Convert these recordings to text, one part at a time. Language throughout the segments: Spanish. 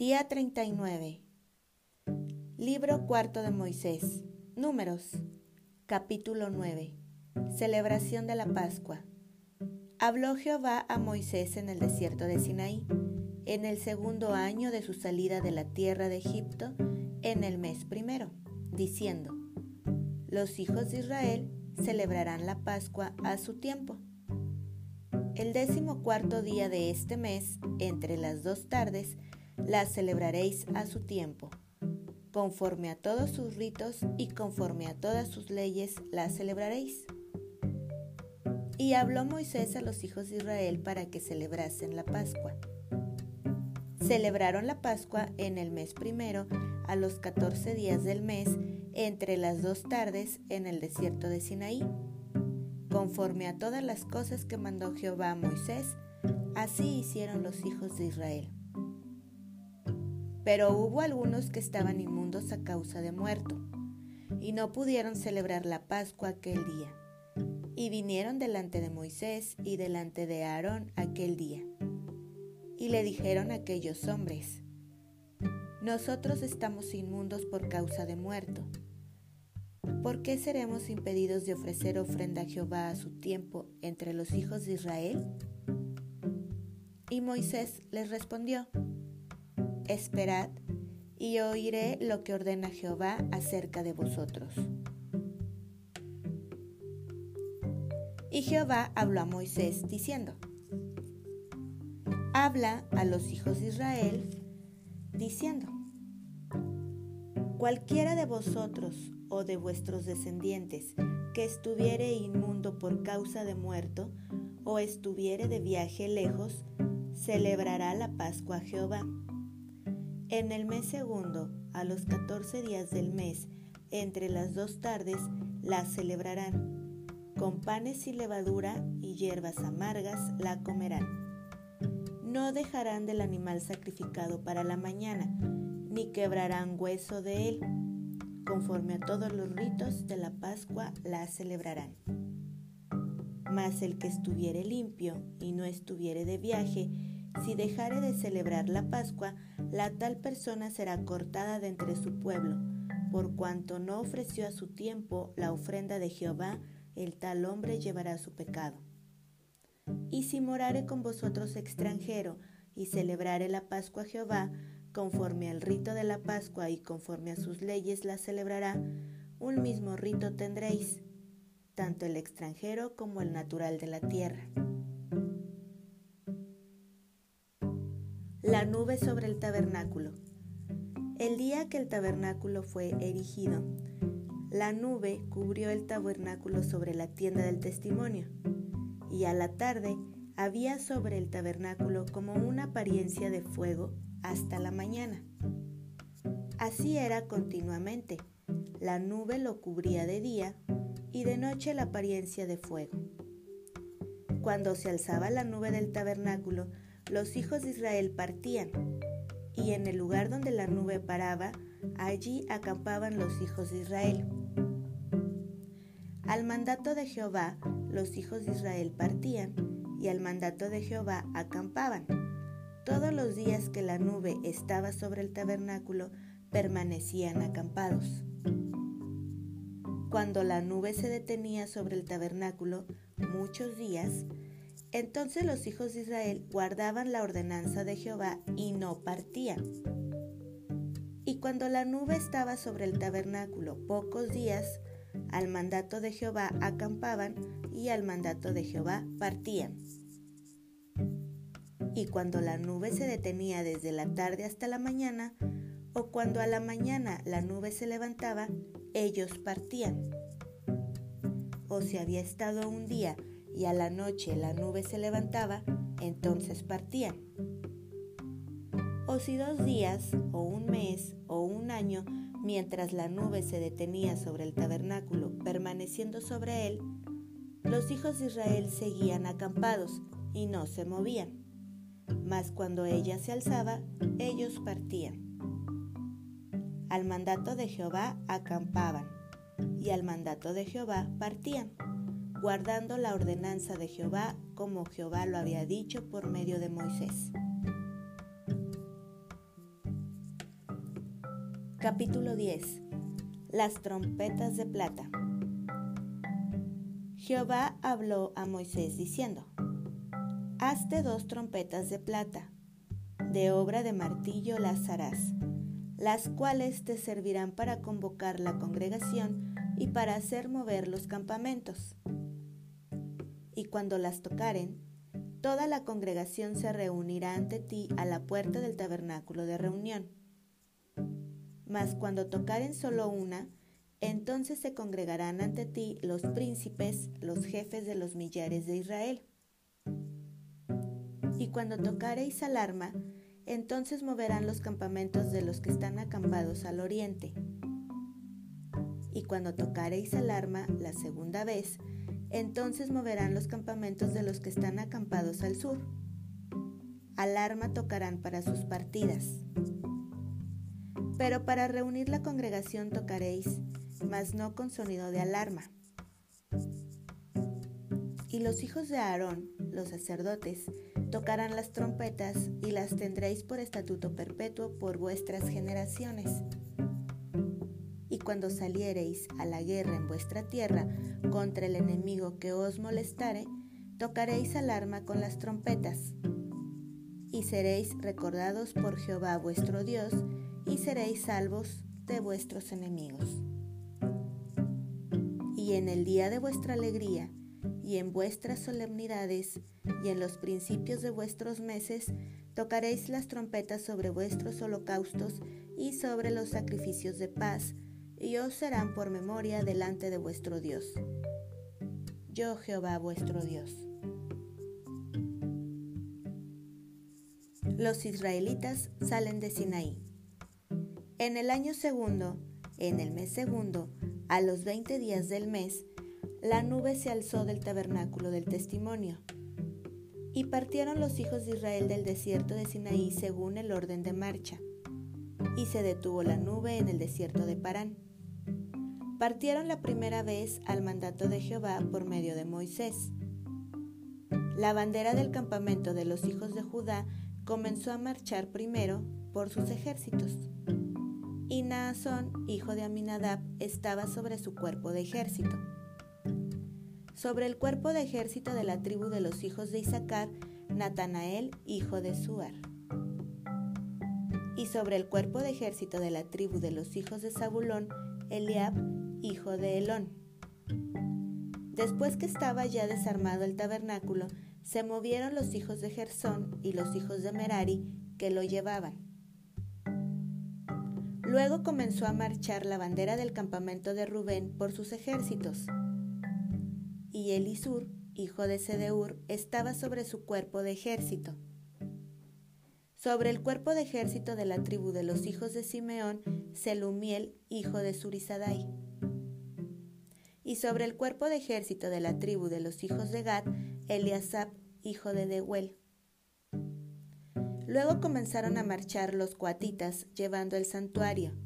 Día 39. Libro cuarto de Moisés. Números. Capítulo 9. Celebración de la Pascua. Habló Jehová a Moisés en el desierto de Sinaí, en el segundo año de su salida de la tierra de Egipto, en el mes primero, diciendo, Los hijos de Israel celebrarán la Pascua a su tiempo. El décimo cuarto día de este mes, entre las dos tardes, la celebraréis a su tiempo. Conforme a todos sus ritos y conforme a todas sus leyes la celebraréis. Y habló Moisés a los hijos de Israel para que celebrasen la Pascua. Celebraron la Pascua en el mes primero, a los catorce días del mes, entre las dos tardes, en el desierto de Sinaí. Conforme a todas las cosas que mandó Jehová a Moisés, así hicieron los hijos de Israel. Pero hubo algunos que estaban inmundos a causa de muerto, y no pudieron celebrar la Pascua aquel día. Y vinieron delante de Moisés y delante de Aarón aquel día. Y le dijeron a aquellos hombres, Nosotros estamos inmundos por causa de muerto. ¿Por qué seremos impedidos de ofrecer ofrenda a Jehová a su tiempo entre los hijos de Israel? Y Moisés les respondió, Esperad y oiré lo que ordena Jehová acerca de vosotros. Y Jehová habló a Moisés diciendo, Habla a los hijos de Israel diciendo, Cualquiera de vosotros o de vuestros descendientes que estuviere inmundo por causa de muerto, o estuviere de viaje lejos, celebrará la Pascua a Jehová en el mes segundo, a los catorce días del mes, entre las dos tardes, la celebrarán. Con panes y levadura y hierbas amargas la comerán. No dejarán del animal sacrificado para la mañana, ni quebrarán hueso de él. Conforme a todos los ritos de la Pascua la celebrarán. Mas el que estuviere limpio y no estuviere de viaje, si dejare de celebrar la Pascua, la tal persona será cortada de entre su pueblo, por cuanto no ofreció a su tiempo la ofrenda de Jehová, el tal hombre llevará su pecado. Y si morare con vosotros extranjero, y celebrare la Pascua a Jehová, conforme al rito de la Pascua y conforme a sus leyes la celebrará, un mismo rito tendréis, tanto el extranjero como el natural de la tierra. La nube sobre el tabernáculo. El día que el tabernáculo fue erigido, la nube cubrió el tabernáculo sobre la tienda del testimonio, y a la tarde había sobre el tabernáculo como una apariencia de fuego hasta la mañana. Así era continuamente. La nube lo cubría de día y de noche la apariencia de fuego. Cuando se alzaba la nube del tabernáculo, los hijos de Israel partían, y en el lugar donde la nube paraba, allí acampaban los hijos de Israel. Al mandato de Jehová, los hijos de Israel partían, y al mandato de Jehová acampaban. Todos los días que la nube estaba sobre el tabernáculo, permanecían acampados. Cuando la nube se detenía sobre el tabernáculo muchos días, entonces los hijos de Israel guardaban la ordenanza de Jehová y no partían. Y cuando la nube estaba sobre el tabernáculo pocos días, al mandato de Jehová acampaban y al mandato de Jehová partían. Y cuando la nube se detenía desde la tarde hasta la mañana, o cuando a la mañana la nube se levantaba, ellos partían. O si había estado un día y a la noche la nube se levantaba, entonces partían. O si dos días, o un mes, o un año, mientras la nube se detenía sobre el tabernáculo, permaneciendo sobre él, los hijos de Israel seguían acampados y no se movían. Mas cuando ella se alzaba, ellos partían. Al mandato de Jehová acampaban, y al mandato de Jehová partían guardando la ordenanza de Jehová como Jehová lo había dicho por medio de Moisés. Capítulo 10 Las trompetas de plata Jehová habló a Moisés diciendo, Hazte dos trompetas de plata, de obra de martillo las harás, las cuales te servirán para convocar la congregación y para hacer mover los campamentos. Y cuando las tocaren, toda la congregación se reunirá ante ti a la puerta del tabernáculo de reunión. Mas cuando tocaren solo una, entonces se congregarán ante ti los príncipes, los jefes de los millares de Israel. Y cuando tocareis alarma, entonces moverán los campamentos de los que están acampados al oriente. Y cuando tocareis alarma la segunda vez, entonces moverán los campamentos de los que están acampados al sur. Alarma tocarán para sus partidas. Pero para reunir la congregación tocaréis mas no con sonido de alarma. Y los hijos de Aarón, los sacerdotes, tocarán las trompetas y las tendréis por estatuto perpetuo por vuestras generaciones. Cuando saliereis a la guerra en vuestra tierra contra el enemigo que os molestare, tocaréis alarma con las trompetas. Y seréis recordados por Jehová vuestro Dios, y seréis salvos de vuestros enemigos y en el día de vuestra alegría, y en vuestras solemnidades, y en los principios de vuestros meses, tocaréis las trompetas sobre vuestros holocaustos y sobre los sacrificios de paz, y os serán por memoria delante de vuestro Dios. Yo Jehová vuestro Dios. Los israelitas salen de Sinaí. En el año segundo, en el mes segundo, a los veinte días del mes, la nube se alzó del tabernáculo del testimonio. Y partieron los hijos de Israel del desierto de Sinaí según el orden de marcha. Y se detuvo la nube en el desierto de Parán. Partieron la primera vez al mandato de Jehová por medio de Moisés. La bandera del campamento de los hijos de Judá comenzó a marchar primero por sus ejércitos y Naasón, hijo de Aminadab, estaba sobre su cuerpo de ejército. Sobre el cuerpo de ejército de la tribu de los hijos de Isaacar, Natanael, hijo de Suar. Y sobre el cuerpo de ejército de la tribu de los hijos de Zabulón, Eliab, hijo de Elón. Después que estaba ya desarmado el tabernáculo, se movieron los hijos de Gersón y los hijos de Merari que lo llevaban Luego comenzó a marchar la bandera del campamento de Rubén por sus ejércitos. Y Elisur, hijo de Sedeur, estaba sobre su cuerpo de ejército. Sobre el cuerpo de ejército de la tribu de los hijos de Simeón, Selumiel, hijo de Surisadai. Y sobre el cuerpo de ejército de la tribu de los hijos de Gad, Eliasab, hijo de Dehuel. Luego comenzaron a marchar los cuatitas llevando el santuario,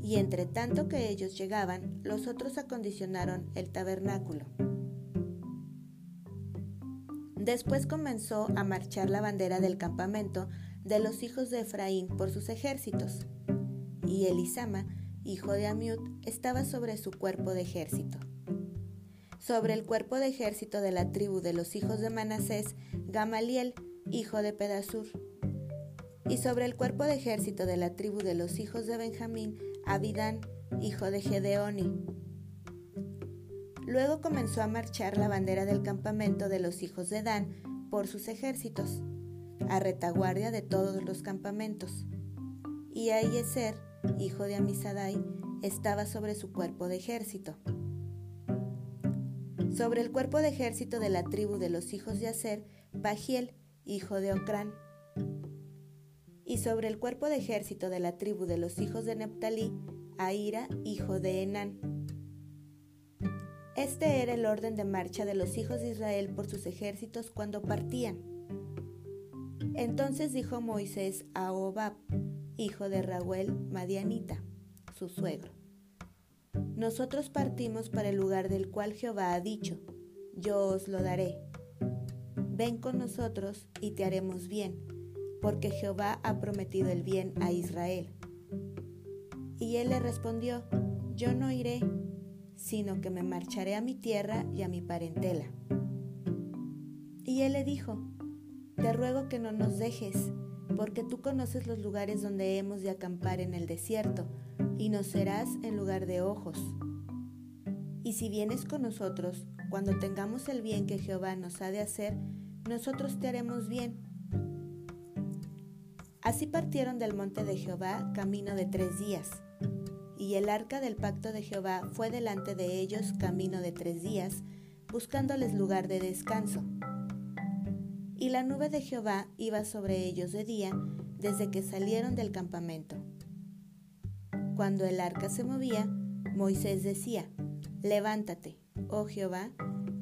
y entre tanto que ellos llegaban, los otros acondicionaron el tabernáculo. Después comenzó a marchar la bandera del campamento de los hijos de Efraín por sus ejércitos, y Elisama, hijo de Amiud, estaba sobre su cuerpo de ejército. Sobre el cuerpo de ejército de la tribu de los hijos de Manasés, Gamaliel, hijo de Pedasur y sobre el cuerpo de ejército de la tribu de los hijos de Benjamín, Abidán, hijo de Gedeoni. Luego comenzó a marchar la bandera del campamento de los hijos de Dan por sus ejércitos, a retaguardia de todos los campamentos. Y Aieser, hijo de Amisadai, estaba sobre su cuerpo de ejército. Sobre el cuerpo de ejército de la tribu de los hijos de Aser, Bagiel, hijo de Ocrán y sobre el cuerpo de ejército de la tribu de los hijos de Neptalí, Aira, hijo de Enán. Este era el orden de marcha de los hijos de Israel por sus ejércitos cuando partían. Entonces dijo Moisés a Obab, hijo de Raúl Madianita, su suegro, Nosotros partimos para el lugar del cual Jehová ha dicho, yo os lo daré. Ven con nosotros y te haremos bien porque Jehová ha prometido el bien a Israel. Y él le respondió, yo no iré, sino que me marcharé a mi tierra y a mi parentela. Y él le dijo, te ruego que no nos dejes, porque tú conoces los lugares donde hemos de acampar en el desierto, y nos serás en lugar de ojos. Y si vienes con nosotros, cuando tengamos el bien que Jehová nos ha de hacer, nosotros te haremos bien. Así partieron del monte de Jehová camino de tres días. Y el arca del pacto de Jehová fue delante de ellos camino de tres días, buscándoles lugar de descanso. Y la nube de Jehová iba sobre ellos de día desde que salieron del campamento. Cuando el arca se movía, Moisés decía, Levántate, oh Jehová,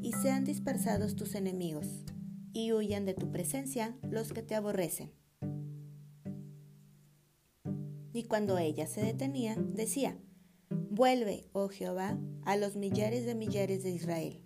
y sean dispersados tus enemigos, y huyan de tu presencia los que te aborrecen. Y cuando ella se detenía, decía, Vuelve, oh Jehová, a los millares de millares de Israel.